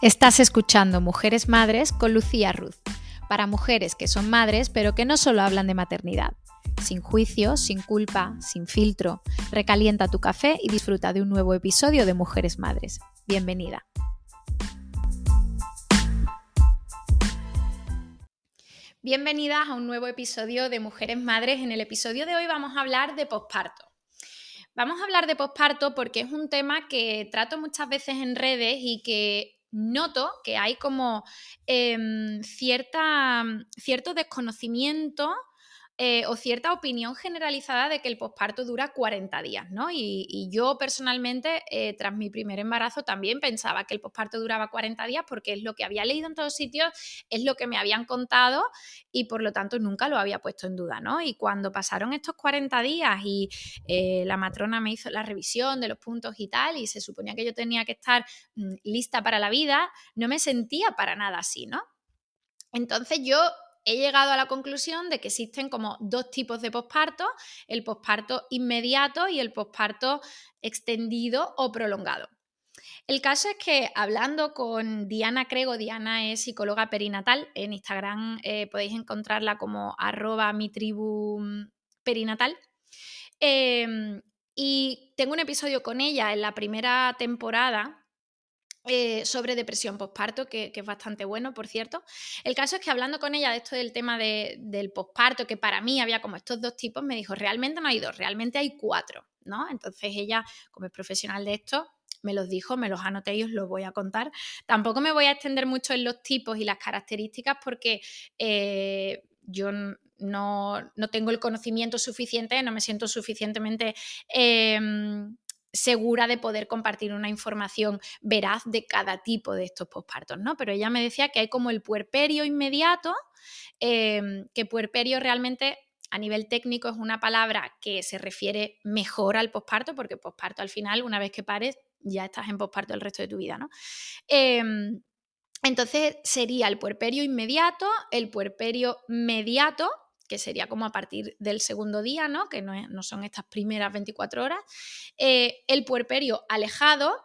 Estás escuchando Mujeres Madres con Lucía Ruth, para mujeres que son madres pero que no solo hablan de maternidad. Sin juicio, sin culpa, sin filtro, recalienta tu café y disfruta de un nuevo episodio de Mujeres Madres. Bienvenida. Bienvenidas a un nuevo episodio de Mujeres Madres. En el episodio de hoy vamos a hablar de posparto. Vamos a hablar de posparto porque es un tema que trato muchas veces en redes y que noto que hay como em, cierta, cierto desconocimiento eh, o cierta opinión generalizada de que el posparto dura 40 días, ¿no? Y, yo personalmente, eh, tras mi primer embarazo, también pensaba que el posparto duraba 40 días porque es lo que había leído en todos sitios, es lo que me habían contado y por lo tanto nunca lo había puesto en duda, ¿no? Y cuando pasaron estos 40 días y eh, la matrona me hizo la revisión de los puntos y tal, y se suponía que yo tenía que estar mm, lista para la vida, no me sentía para nada así, ¿no? Entonces yo he llegado a la conclusión de que existen como dos tipos de posparto, el posparto inmediato y el posparto extendido o prolongado. El caso es que hablando con Diana Crego, Diana es psicóloga perinatal, en Instagram eh, podéis encontrarla como arroba mi tribu perinatal. Em, y tengo un episodio con ella en la primera temporada eh, sobre depresión postparto, que, es bastante bueno, por cierto. El caso es que hablando con ella de esto del tema del postparto, que para mí había como estos dos tipos, me dijo, realmente no hay dos, realmente hay cuatro, ¿no? Entonces ella, como es profesional de esto, me los dijo, me los anoté y os los voy a contar. Tampoco me voy a extender mucho en los tipos y las características porque eh, yo no, tengo el conocimiento suficiente, no me siento suficientemente... Em, segura de poder compartir una información veraz de cada tipo de estos pospartos, ¿no? Pero ella me decía que hay como el puerperio inmediato, em, que puerperio realmente a nivel técnico es una palabra que se refiere mejor al posparto, porque posparto al final, una vez que pares, ya estás en posparto el resto de tu vida, ¿no? Em, entonces sería el puerperio inmediato, el puerperio mediato, que sería como a partir del segundo día, ¿no? que no, son estas primeras 24 horas, eh, el puerperio alejado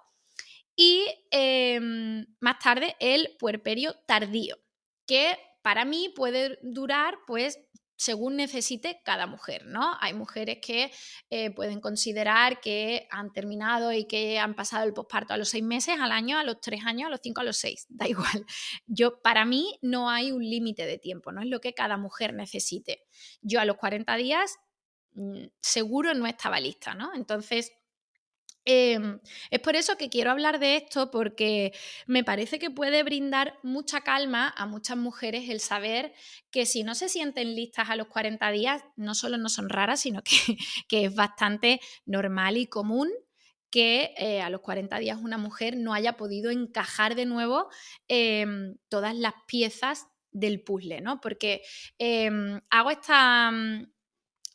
y em, más tarde el puerperio tardío, que para mí puede durar pues según necesite cada mujer, ¿no? Hay mujeres que eh, pueden considerar que han terminado y que han pasado el posparto a los seis meses, al año, a los tres años, a los cinco, a los seis, da igual. Yo, para mí no hay un límite de tiempo, no es lo que cada mujer necesite. Yo a los 40 días mm, seguro no estaba lista, ¿no? Entonces, Em, es por eso que quiero hablar de esto, porque me parece que puede brindar mucha calma a muchas mujeres el saber que si no se sienten listas a los 40 días, no solo no son raras, sino que, es bastante normal y común que eh, a los 40 días una mujer no haya podido encajar de nuevo em, todas las piezas del puzzle, ¿no? Porque em, hago esta,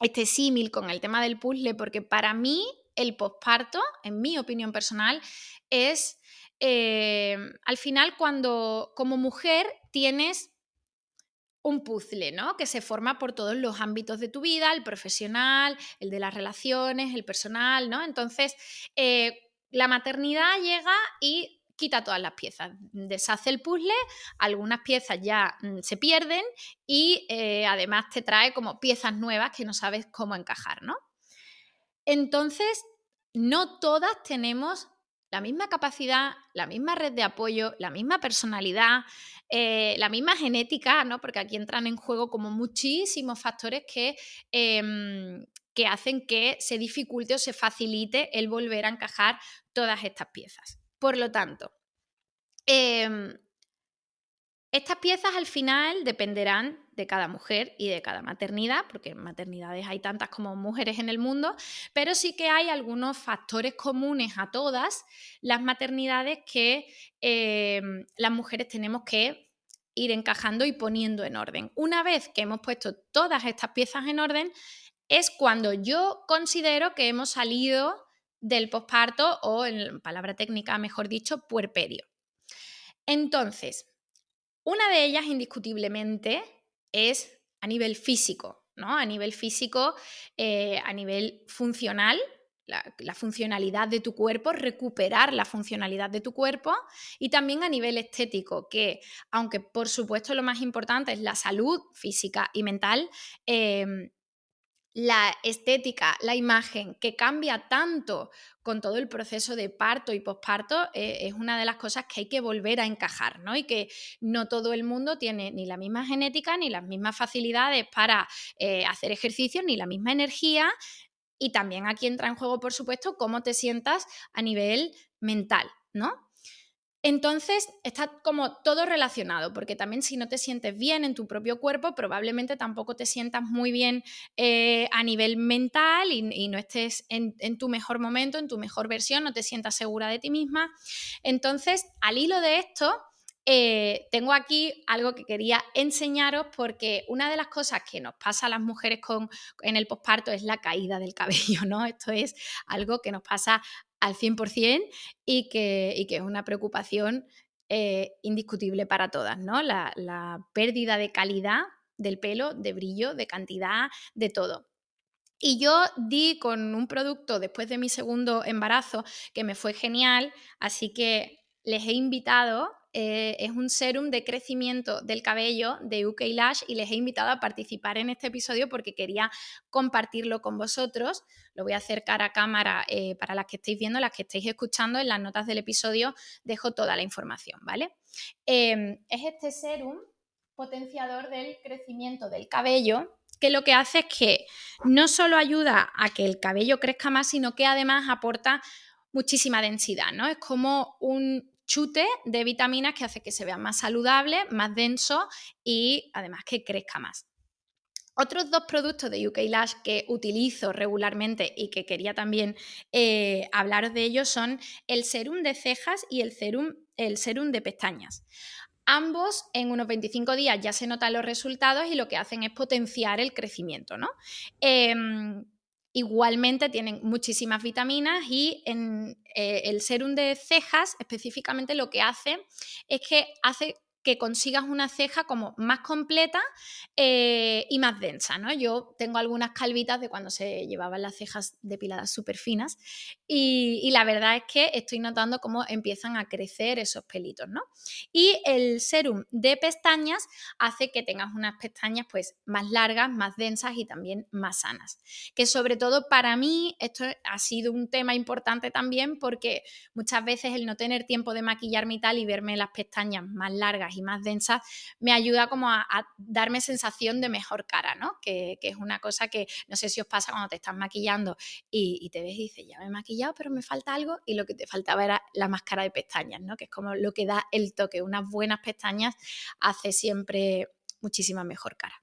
este símil con el tema del puzzle porque para mí el posparto, en mi opinión personal, es eh, al final cuando como mujer tienes un puzzle, ¿no? Que se forma por todos los ámbitos de tu vida, el profesional, el de las relaciones, el personal, ¿no? Entonces, eh, la maternidad llega y quita todas las piezas, deshace el puzzle, algunas piezas ya mm, se pierden y eh, además te trae como piezas nuevas que no sabes cómo encajar, ¿no? Entonces, no todas tenemos la misma capacidad, la misma red de apoyo, la misma personalidad, eh, la misma genética, ¿no? Porque aquí entran en juego como muchísimos factores que, em, que hacen que se dificulte o se facilite el volver a encajar todas estas piezas. Por lo tanto, em, estas piezas al final dependerán de cada mujer y de cada maternidad, porque maternidades hay tantas como mujeres en el mundo, pero sí que hay algunos factores comunes a todas las maternidades que eh, las mujeres tenemos que ir encajando y poniendo en orden. Una vez que hemos puesto todas estas piezas en orden, es cuando yo considero que hemos salido del posparto o, en palabra técnica, mejor dicho, puerperio. Entonces, una de ellas, indiscutiblemente, es a nivel físico, ¿no? A nivel físico, eh, a nivel funcional, la, funcionalidad de tu cuerpo, recuperar la funcionalidad de tu cuerpo y también a nivel estético, que aunque por supuesto lo más importante es la salud física y mental, em, la estética, la imagen que cambia tanto con todo el proceso de parto y posparto eh, es una de las cosas que hay que volver a encajar, ¿no? Y que no todo el mundo tiene ni la misma genética, ni las mismas facilidades para eh, hacer ejercicio, ni la misma energía, y también aquí entra en juego, por supuesto, cómo te sientas a nivel mental, ¿no? Entonces está como todo relacionado, porque también si no te sientes bien en tu propio cuerpo, probablemente tampoco te sientas muy bien eh, a nivel mental y, no estés en, tu mejor momento, en tu mejor versión, no te sientas segura de ti misma. Entonces, al hilo de esto, eh, tengo aquí algo que quería enseñaros porque una de las cosas que nos pasa a las mujeres con, en el posparto es la caída del cabello, ¿no? Esto es algo que nos pasa al 100% y que, y que es una preocupación eh, indiscutible para todas, ¿no? La, la pérdida de calidad del pelo, de brillo, de cantidad, de todo. Y yo di con un producto después de mi segundo embarazo que me fue genial, así que les he invitado eh, es un serum de crecimiento del cabello de UK Lash y les he invitado a participar en este episodio porque quería compartirlo con vosotros. Lo voy a hacer cara a cámara eh, para las que estéis viendo, las que estéis escuchando. En las notas del episodio dejo toda la información, ¿vale? Em, es este serum potenciador del crecimiento del cabello que lo que hace es que no solo ayuda a que el cabello crezca más, sino que además aporta muchísima densidad, ¿no? Es como un chute de vitaminas que hace que se vea más saludable, más denso y además que crezca más. Otros dos productos de UK Lash que utilizo regularmente y que quería también eh, hablaros de ellos son el serum de cejas y el serum, el serum de pestañas. Ambos en unos 25 días ya se notan los resultados y lo que hacen es potenciar el crecimiento, ¿no? Em, Igualmente tienen muchísimas vitaminas y en eh, el serum de cejas específicamente lo que hace es que hace que consigas una ceja como más completa eh, y más densa, ¿no? Yo tengo algunas calvitas de cuando se llevaban las cejas depiladas súper finas y, la verdad es que estoy notando cómo empiezan a crecer esos pelitos, ¿no? Y el serum de pestañas hace que tengas unas pestañas pues más largas, más densas y también más sanas. Que sobre todo para mí esto ha sido un tema importante también porque muchas veces el no tener tiempo de maquillarme y tal y verme las pestañas más largas y más densas, me ayuda como a, darme sensación de mejor cara, ¿no? Que, es una cosa que no sé si os pasa cuando te estás maquillando y, te ves y dices, ya me he maquillado, pero me falta algo y lo que te faltaba era la máscara de pestañas, ¿no? Que es como lo que da el toque. Unas buenas pestañas hace siempre muchísima mejor cara.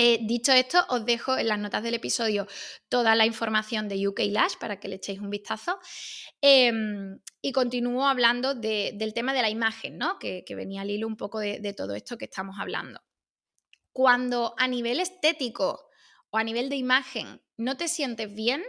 Eh, dicho esto, os dejo en las notas del episodio toda la información de UK Lash para que le echéis un vistazo. Em, y continúo hablando del tema de la imagen, ¿no? que, venía al hilo un poco de, todo esto que estamos hablando. Cuando a nivel estético o a nivel de imagen no te sientes bien,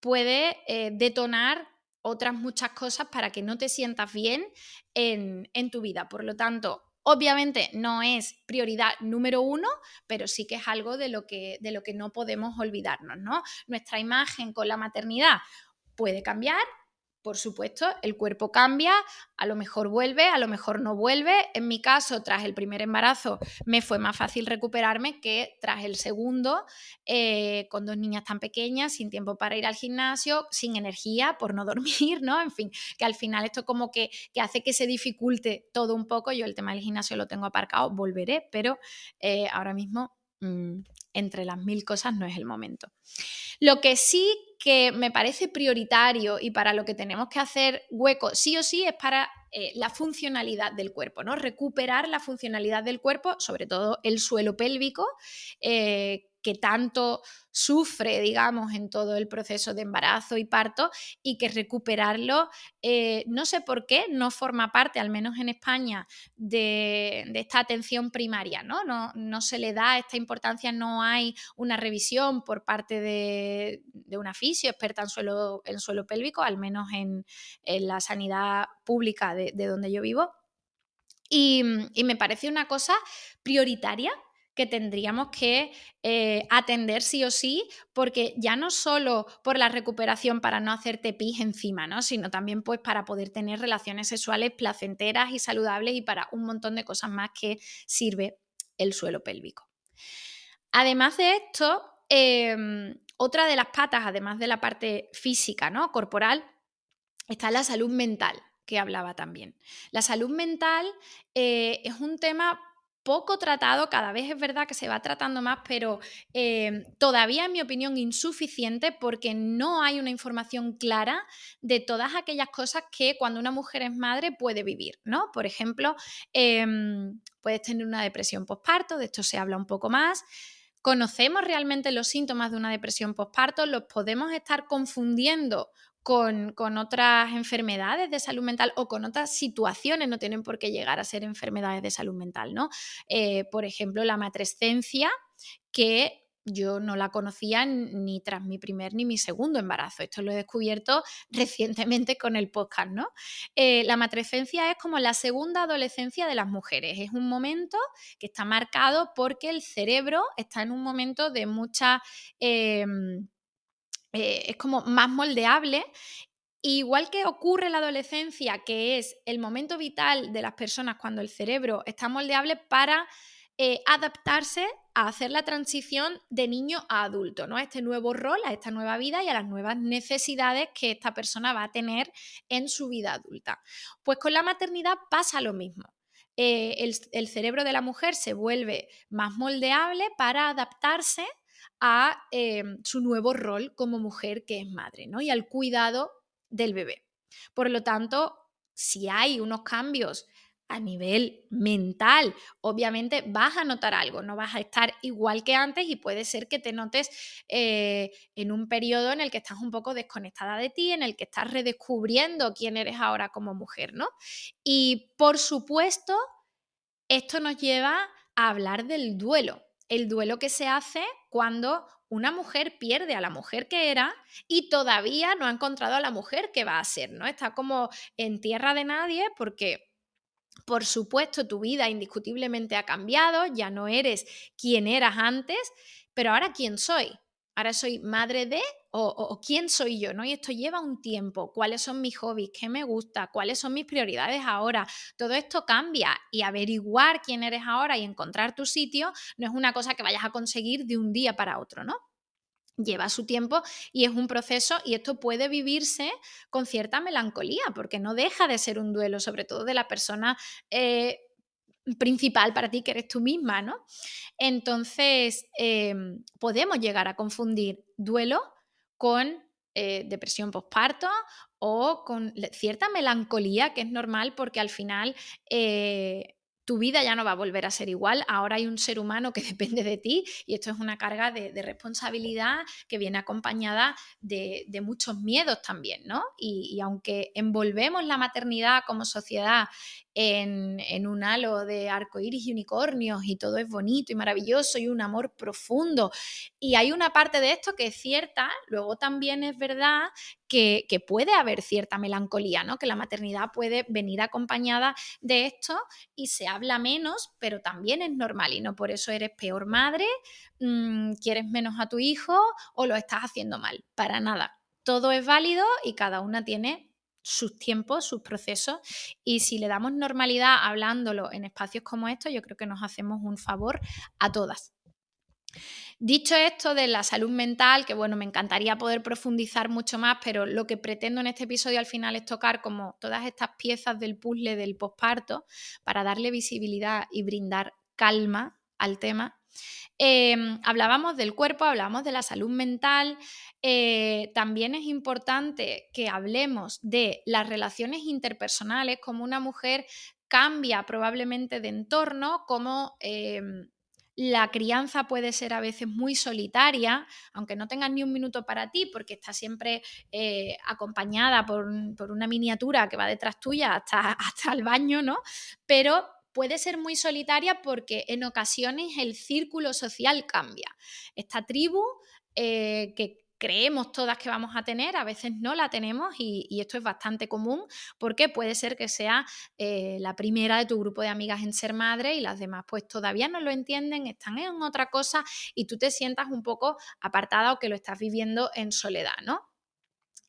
puede eh, detonar otras muchas cosas para que no te sientas bien en, en tu vida. Por lo tanto, Obviamente no es prioridad número uno, pero sí que es algo de lo que, de lo que no podemos olvidarnos, ¿no? Nuestra imagen con la maternidad puede cambiar, por supuesto, el cuerpo cambia, a lo mejor vuelve, a lo mejor no vuelve. En mi caso, tras el primer embarazo, me fue más fácil recuperarme que tras el segundo, eh, con dos niñas tan pequeñas, sin tiempo para ir al gimnasio, sin energía, por no dormir, ¿no? En fin, que al final esto como que, hace que se dificulte todo un poco. Yo el tema del gimnasio lo tengo aparcado, volveré, pero eh, ahora mismo mm, entre las mil cosas no es el momento. Lo que sí que me parece prioritario y para lo que tenemos que hacer hueco sí o sí es para eh, la funcionalidad del cuerpo, ¿no? Recuperar la funcionalidad del cuerpo, sobre todo el suelo pélvico, eh, que tanto sufre, digamos, en todo el proceso de embarazo y parto y que recuperarlo, eh, no sé por qué, no forma parte, al menos en España, de, esta atención primaria, ¿no? ¿no? se le da esta importancia, no hay una revisión por parte de, una fisio experta en suelo, suelo pélvico, al menos en, la sanidad pública de, donde yo vivo. Y me parece una cosa prioritaria que tendríamos que eh, atender sí o sí, porque ya no solo por la recuperación para no hacerte pis encima, ¿no? sino también pues para poder tener relaciones sexuales placenteras y saludables y para un montón de cosas más que sirve el suelo pélvico. Además de esto, em, otra de las patas, además de la parte física, ¿no? corporal, está la salud mental que hablaba también. La salud mental eh, es un tema poco tratado, cada vez es verdad que se va tratando más, pero eh, todavía en mi opinión insuficiente porque no hay una información clara de todas aquellas cosas que cuando una mujer es madre puede vivir, ¿no? Por ejemplo, em, puedes tener una depresión postparto, de esto se habla un poco más. ¿Conocemos realmente los síntomas de una depresión postparto? ¿Los podemos estar confundiendo con, otras enfermedades de salud mental o con otras situaciones, no tienen por qué llegar a ser enfermedades de salud mental, ¿no? Eh, por ejemplo, la matrescencia, que yo no la conocía ni tras mi primer ni mi segundo embarazo. Esto lo he descubierto recientemente con el podcast, ¿no? Eh, la matrescencia es como la segunda adolescencia de las mujeres. Es un momento que está marcado porque el cerebro está en un momento de mucha... Em, eh, es como más moldeable. Igual que ocurre en la adolescencia, que es el momento vital de las personas cuando el cerebro está moldeable para eh, adaptarse a hacer la transición de niño a adulto, ¿no? A este nuevo rol, a esta nueva vida y a las nuevas necesidades que esta persona va a tener en su vida adulta. Pues con la maternidad pasa lo mismo. Eh, el cerebro de la mujer se vuelve más moldeable para adaptarse a em, su nuevo rol como mujer que es madre, ¿no? Y al cuidado del bebé. Por lo tanto, si hay unos cambios a nivel mental, obviamente vas a notar algo, no vas a estar igual que antes y puede ser que te notes eh, en un periodo en el que estás un poco desconectada de ti, en el que estás redescubriendo quién eres ahora como mujer, ¿no? Y por supuesto, esto nos lleva a hablar del duelo el duelo que se hace cuando una mujer pierde a la mujer que era y todavía no ha encontrado a la mujer que va a ser, ¿no? Está como en tierra de nadie porque por supuesto, tu vida indiscutiblemente ha cambiado, ya no eres quien eras antes, pero ahora quién soy? Ahora soy madre de o, quién soy yo, ¿no? Y esto lleva un tiempo, cuáles son mis hobbies, qué me gusta, cuáles son mis prioridades ahora. Todo esto cambia y averiguar quién eres ahora y encontrar tu sitio no es una cosa que vayas a conseguir de un día para otro, ¿no? Lleva su tiempo y es un proceso y esto puede vivirse con cierta melancolía porque no deja de ser un duelo, sobre todo de la persona eh, principal para ti, que eres tú misma, ¿no? Entonces, em, podemos llegar a confundir duelo con eh, depresión postparto o con cierta melancolía, que es normal porque al final eh, tu vida ya no va a volver a ser igual, ahora hay un ser humano que depende de ti y esto es una carga de, responsabilidad que viene acompañada de, muchos miedos también, ¿no? y, aunque envolvemos la maternidad como sociedad en, un halo de arcoíris y unicornios y todo es bonito y maravilloso y un amor profundo. Y hay una parte de esto que es cierta, luego también es verdad que, puede haber cierta melancolía, ¿no? Que la maternidad puede venir acompañada de esto y se habla menos, pero también es normal y no por eso eres peor madre, mm, quieres menos a tu hijo o lo estás haciendo mal, para nada. Todo es válido y cada una tiene sus tiempos, sus procesos y si le damos normalidad hablándolo en espacios como estos, yo creo que nos hacemos un favor a todas. Dicho esto de la salud mental, que bueno, me encantaría poder profundizar mucho más, pero lo que pretendo en este episodio al final es tocar como todas estas piezas del puzzle del posparto para darle visibilidad y brindar calma al tema. Em, hablábamos del cuerpo, hablábamos de la salud mental. Eh, también es importante que hablemos de las relaciones interpersonales, como una mujer cambia probablemente de entorno, como em, la crianza puede ser a veces muy solitaria, aunque no tengas ni un minuto para ti, porque está siempre eh, acompañada por, una miniatura que va detrás tuya hasta, hasta el baño, ¿no? Pero puede ser muy solitaria porque en ocasiones el círculo social cambia. Esta tribu eh, que creemos todas que vamos a tener, a veces no la tenemos y, esto es bastante común porque puede ser que sea eh, la primera de tu grupo de amigas en ser madre y las demás pues todavía no lo entienden, están en otra cosa y tú te sientas un poco apartada o que lo estás viviendo en soledad, ¿no?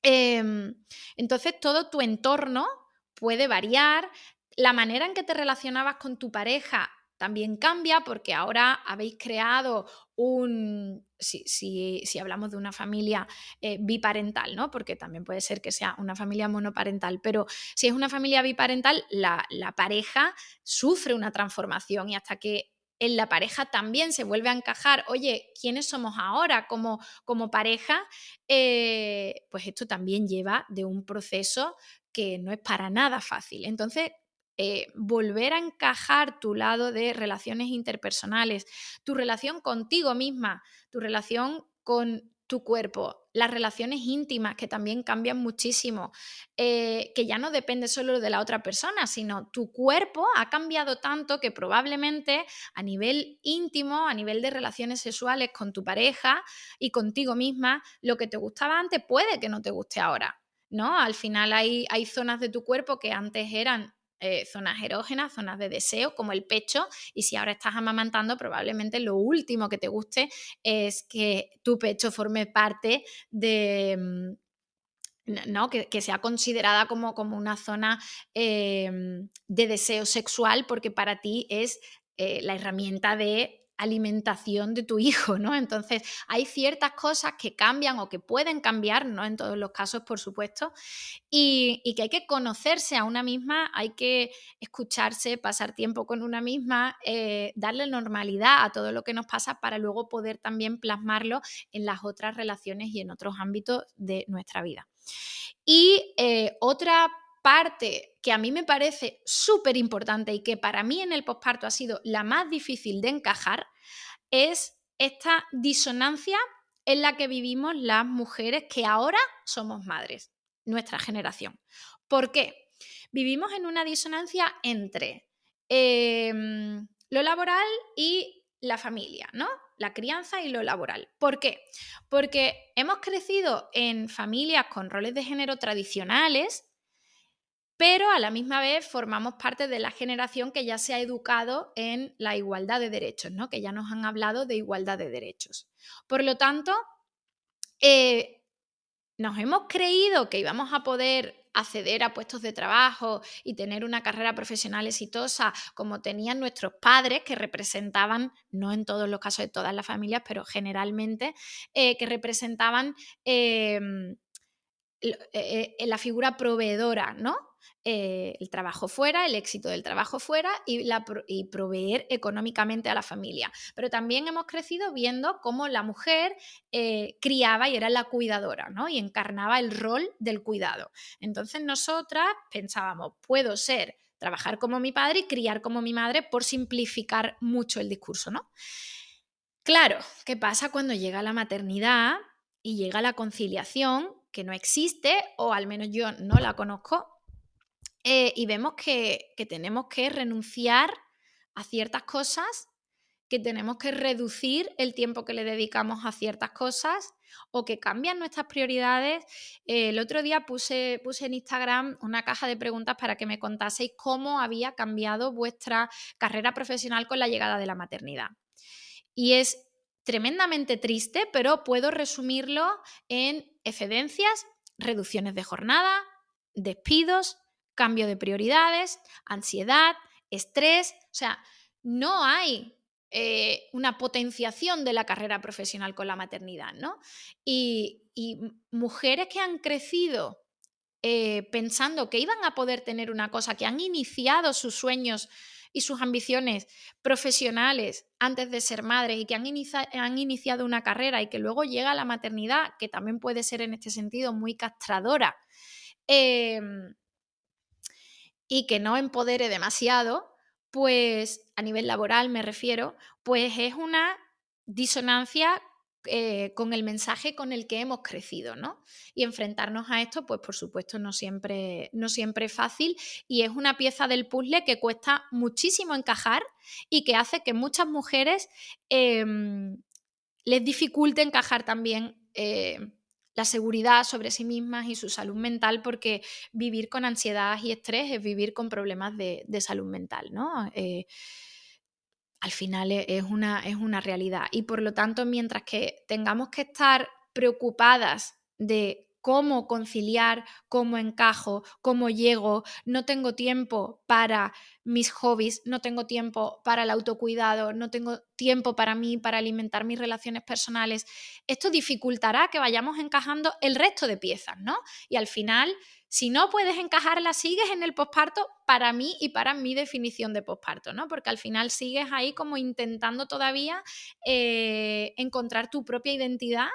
Em, entonces todo tu entorno puede variar, la manera en que te relacionabas con tu pareja también cambia porque ahora habéis creado un, si, hablamos de una familia eh, biparental, ¿no? Porque también puede ser que sea una familia monoparental, pero si es una familia biparental, la, pareja sufre una transformación y hasta que en la pareja también se vuelve a encajar, oye, ¿quiénes somos ahora como, como pareja? Eh, pues esto también lleva de un proceso que no es para nada fácil. Entonces, eh, volver a encajar tu lado de relaciones interpersonales, tu relación contigo misma, tu relación con tu cuerpo, las relaciones íntimas que también cambian muchísimo, eh, que ya no depende solo de la otra persona, sino tu cuerpo ha cambiado tanto que probablemente a nivel íntimo, a nivel de relaciones sexuales con tu pareja y contigo misma, lo que te gustaba antes puede que no te guste ahora. ¿No? Al final hay, hay zonas de tu cuerpo que antes eran eh, zonas erógenas, zonas de deseo, como el pecho, y si ahora estás amamantando, probablemente lo último que te guste es que tu pecho forme parte de... Mm, ¿no? Que, sea considerada como, como una zona em, de deseo sexual porque para ti es eh, la herramienta de alimentación de tu hijo, ¿no? Entonces, hay ciertas cosas que cambian o que pueden cambiar, no en todos los casos, por supuesto, y, que hay que conocerse a una misma, hay que escucharse, pasar tiempo con una misma, eh, darle normalidad a todo lo que nos pasa para luego poder también plasmarlo en las otras relaciones y en otros ámbitos de nuestra vida. Y eh, otra parte que a mí me parece súper importante y que para mí en el posparto ha sido la más difícil de encajar es esta disonancia en la que vivimos las mujeres que ahora somos madres, nuestra generación. ¿Por qué? Vivimos en una disonancia entre em, lo laboral y la familia, ¿no? La crianza y lo laboral. ¿Por qué? Porque hemos crecido en familias con roles de género tradicionales pero a la misma vez formamos parte de la generación que ya se ha educado en la igualdad de derechos, ¿no? que ya nos han hablado de igualdad de derechos. Por lo tanto, eh, nos hemos creído que íbamos a poder acceder a puestos de trabajo y tener una carrera profesional exitosa como tenían nuestros padres, que representaban, no en todos los casos de todas las familias, pero generalmente, eh, que representaban eh, la figura proveedora, ¿no? Eh, el trabajo fuera, el éxito del trabajo fuera y, proveer económicamente a la familia. Pero también hemos crecido viendo cómo la mujer eh, criaba y era la cuidadora, ¿no? Y encarnaba el rol del cuidado. Entonces nosotras pensábamos, puedo ser, trabajar como mi padre y criar como mi madre por simplificar mucho el discurso, ¿no? Claro, ¿qué pasa cuando llega la maternidad y llega la conciliación que no existe o al menos yo no la conozco eh, y vemos que, tenemos que renunciar a ciertas cosas, que tenemos que reducir el tiempo que le dedicamos a ciertas cosas o que cambian nuestras prioridades. El otro día puse, puse en Instagram una caja de preguntas para que me contaseis cómo había cambiado vuestra carrera profesional con la llegada de la maternidad. Y es tremendamente triste, pero puedo resumirlo en excedencias, reducciones de jornada, despidos, cambio de prioridades, ansiedad, estrés, o sea, no hay eh, una potenciación de la carrera profesional con la maternidad, ¿no? Y, mujeres que han crecido eh, pensando que iban a poder tener una cosa, que han iniciado sus sueños y sus ambiciones profesionales antes de ser madres y que han, han, iniciado una carrera y que luego llega la maternidad, que también puede ser en este sentido muy castradora, em, y que no empodere demasiado, pues a nivel laboral me refiero, pues es una disonancia eh, con el mensaje con el que hemos crecido, ¿no? Y enfrentarnos a esto, pues por supuesto no siempre, no siempre es fácil y es una pieza del puzzle que cuesta muchísimo encajar y que hace que muchas mujeres em, les dificulte encajar también eh, la seguridad sobre sí mismas y su salud mental, porque vivir con ansiedad y estrés es vivir con problemas de, salud mental, ¿no? Eh, al final e, es una, es una realidad. Y por lo tanto, mientras que tengamos que estar preocupadas de cómo conciliar, cómo encajo, cómo llego, no tengo tiempo para mis hobbies, no tengo tiempo para el autocuidado, no tengo tiempo para mí, para alimentar mis relaciones personales. Esto dificultará que vayamos encajando el resto de piezas, ¿no? Y al final, si no puedes encajarla, sigues en el posparto para mí y para mi definición de posparto, ¿no? Porque al final sigues ahí como intentando todavía eh, encontrar tu propia identidad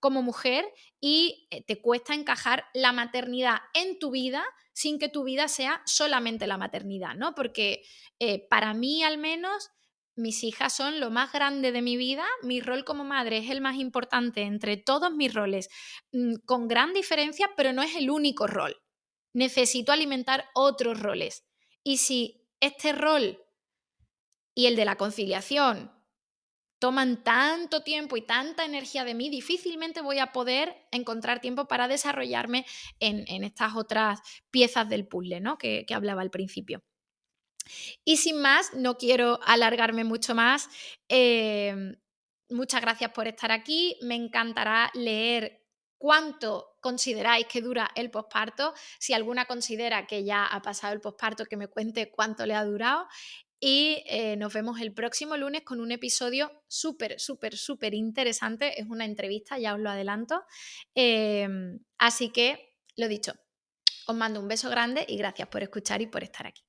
como mujer y eh, te cuesta encajar la maternidad en tu vida sin que tu vida sea solamente la maternidad, ¿no? Porque eh, para mí al menos mis hijas son lo más grande de mi vida, mi rol como madre es el más importante entre todos mis roles, mm, con gran diferencia, pero no es el único rol. Necesito alimentar otros roles. Y si este rol y el de la conciliación toman tanto tiempo y tanta energía de mí, difícilmente voy a poder encontrar tiempo para desarrollarme en, estas otras piezas del puzzle ¿no? que, hablaba al principio. Y sin más, no quiero alargarme mucho más. Em, muchas gracias por estar aquí. Me encantará leer cuánto consideráis que dura el posparto. Si alguna considera que ya ha pasado el posparto, que me cuente cuánto le ha durado. Y eh, nos vemos el próximo lunes con un episodio súper, súper, súper interesante. Es una entrevista, ya os lo adelanto. Em, así que, lo dicho, os mando un beso grande y gracias por escuchar y por estar aquí.